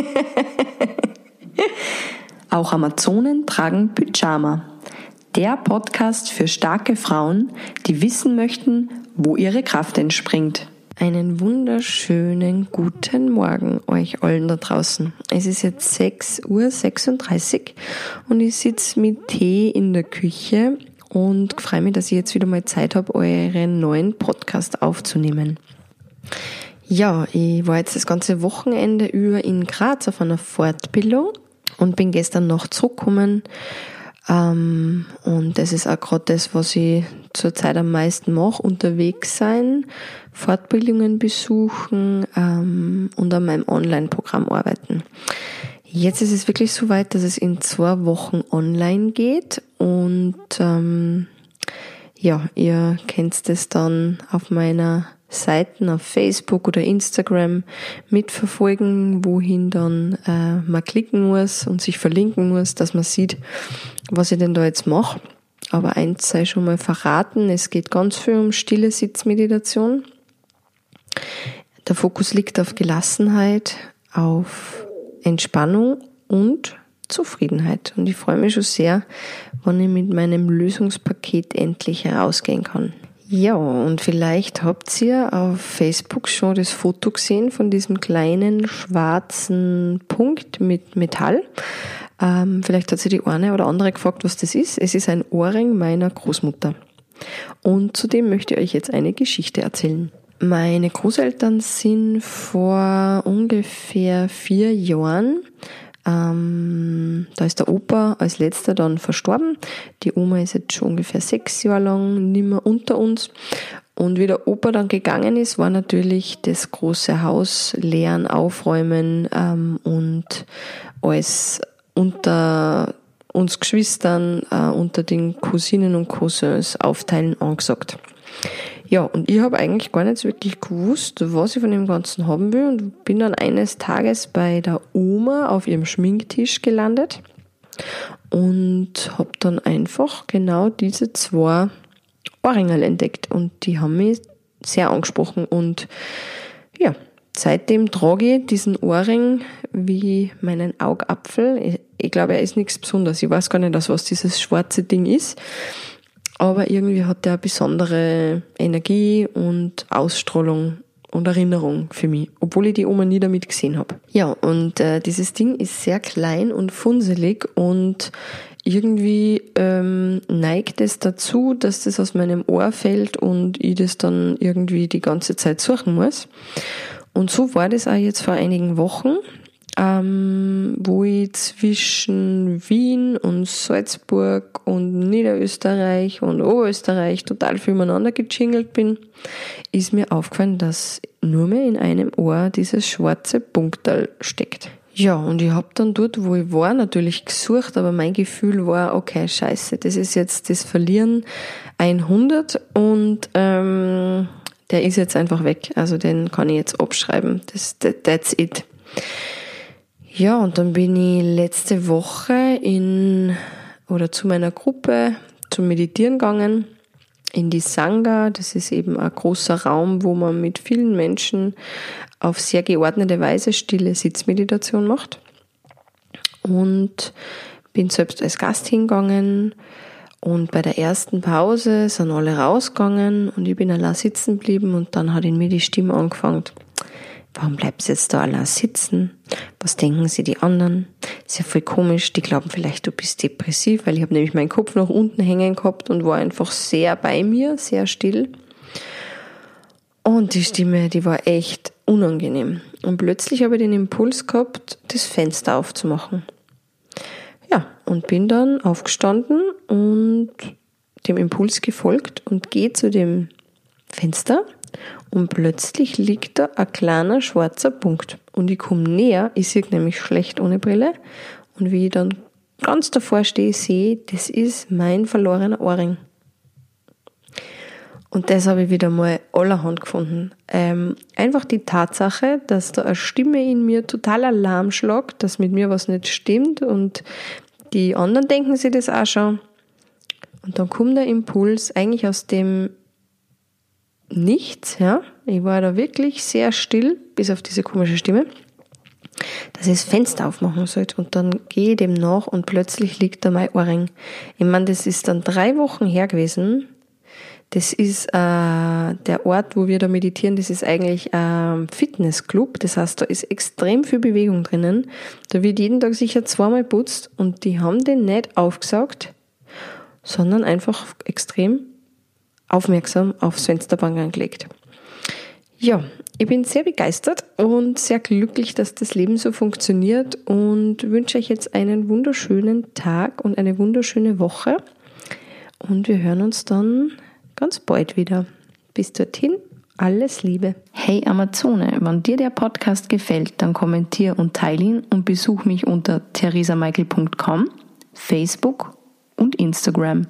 Auch Amazonen tragen Pyjama. Der Podcast für starke Frauen, die wissen möchten, wo ihre Kraft entspringt. Einen wunderschönen guten Morgen euch allen da draußen. Es ist jetzt 6.36 Uhr und ich sitze mit Tee in der Küche und freue mich, dass ich jetzt wieder mal Zeit habe, euren neuen Podcast aufzunehmen. Ja, ich war jetzt das ganze Wochenende über in Graz auf einer Fortbildung und bin gestern noch zurückgekommen. Ähm, und das ist auch gerade das, was ich zurzeit am meisten mache, unterwegs sein, Fortbildungen besuchen ähm, und an meinem Online-Programm arbeiten. Jetzt ist es wirklich so weit, dass es in zwei Wochen online geht und ähm, ja, ihr kennt es dann auf meiner Seiten auf Facebook oder Instagram mitverfolgen, wohin dann äh, man klicken muss und sich verlinken muss, dass man sieht, was ich denn da jetzt mache. Aber eins sei schon mal verraten, es geht ganz viel um stille Sitzmeditation. Der Fokus liegt auf Gelassenheit, auf Entspannung und Zufriedenheit. Und ich freue mich schon sehr, wann ich mit meinem Lösungspaket endlich herausgehen kann. Ja, und vielleicht habt ihr auf Facebook schon das Foto gesehen von diesem kleinen schwarzen Punkt mit Metall. Ähm, vielleicht hat sich die eine oder andere gefragt, was das ist. Es ist ein Ohrring meiner Großmutter. Und zudem möchte ich euch jetzt eine Geschichte erzählen. Meine Großeltern sind vor ungefähr vier Jahren ähm, da ist der Opa als letzter dann verstorben. Die Oma ist jetzt schon ungefähr sechs Jahre lang nicht mehr unter uns. Und wie der Opa dann gegangen ist, war natürlich das große Haus leeren, aufräumen ähm, und alles unter uns Geschwistern, äh, unter den Cousinen und Cousins aufteilen angesagt. Ja, und ich habe eigentlich gar nicht wirklich gewusst, was ich von dem Ganzen haben will und bin dann eines Tages bei der Oma auf ihrem Schminktisch gelandet und habe dann einfach genau diese zwei Ohrringe entdeckt und die haben mich sehr angesprochen und ja, seitdem trage ich diesen Ohrring wie meinen Augapfel. Ich, ich glaube, er ist nichts Besonderes. Ich weiß gar nicht, was dieses schwarze Ding ist aber irgendwie hat der besondere Energie und Ausstrahlung und Erinnerung für mich, obwohl ich die Oma nie damit gesehen habe. Ja, und äh, dieses Ding ist sehr klein und funselig und irgendwie ähm, neigt es dazu, dass das aus meinem Ohr fällt und ich das dann irgendwie die ganze Zeit suchen muss. Und so war das auch jetzt vor einigen Wochen ähm, wo ich zwischen Wien und Salzburg und Niederösterreich und Oberösterreich total viel umeinander gejingelt bin, ist mir aufgefallen, dass nur mehr in einem Ohr dieses schwarze Punktal steckt. Ja, und ich habe dann dort, wo ich war, natürlich gesucht, aber mein Gefühl war, okay, scheiße, das ist jetzt das Verlieren 100 und ähm, der ist jetzt einfach weg. Also den kann ich jetzt abschreiben. Das, that, that's it. Ja, und dann bin ich letzte Woche in oder zu meiner Gruppe zum Meditieren gegangen in die Sangha. Das ist eben ein großer Raum, wo man mit vielen Menschen auf sehr geordnete Weise stille Sitzmeditation macht. Und bin selbst als Gast hingegangen und bei der ersten Pause sind alle rausgegangen und ich bin allein sitzen geblieben und dann hat in mir die Stimme angefangen. Warum bleibst du jetzt da allein sitzen? Was denken sie die anderen? Ist ja voll komisch. Die glauben vielleicht, du bist depressiv, weil ich habe nämlich meinen Kopf nach unten hängen gehabt und war einfach sehr bei mir, sehr still. Und die Stimme, die war echt unangenehm. Und plötzlich habe ich den Impuls gehabt, das Fenster aufzumachen. Ja, und bin dann aufgestanden und dem Impuls gefolgt und gehe zu dem Fenster und plötzlich liegt da ein kleiner schwarzer Punkt. Und ich komme näher, ich sehe nämlich schlecht ohne Brille. Und wie ich dann ganz davor stehe, sehe, das ist mein verlorener Ohrring. Und das habe ich wieder mal allerhand gefunden. Ähm, einfach die Tatsache, dass da eine Stimme in mir total Alarm schlagt, dass mit mir was nicht stimmt und die anderen denken sich das auch schon. Und dann kommt der Impuls eigentlich aus dem nichts, ja. Ich war da wirklich sehr still, bis auf diese komische Stimme. dass ich das Fenster aufmachen sollte. Und dann gehe ich dem nach und plötzlich liegt da mein Ohrring. Ich meine, das ist dann drei Wochen her gewesen. Das ist äh, der Ort, wo wir da meditieren, das ist eigentlich ein Fitnessclub. Das heißt, da ist extrem viel Bewegung drinnen. Da wird jeden Tag sicher zweimal putzt und die haben den nicht aufgesaugt, sondern einfach extrem aufmerksam aufs Fensterbank angelegt. Ja, ich bin sehr begeistert und sehr glücklich, dass das Leben so funktioniert und wünsche euch jetzt einen wunderschönen Tag und eine wunderschöne Woche. Und wir hören uns dann ganz bald wieder. Bis dorthin, alles Liebe. Hey Amazone, wenn dir der Podcast gefällt, dann kommentier und teile ihn und besuch mich unter theresamichael.com, Facebook und Instagram.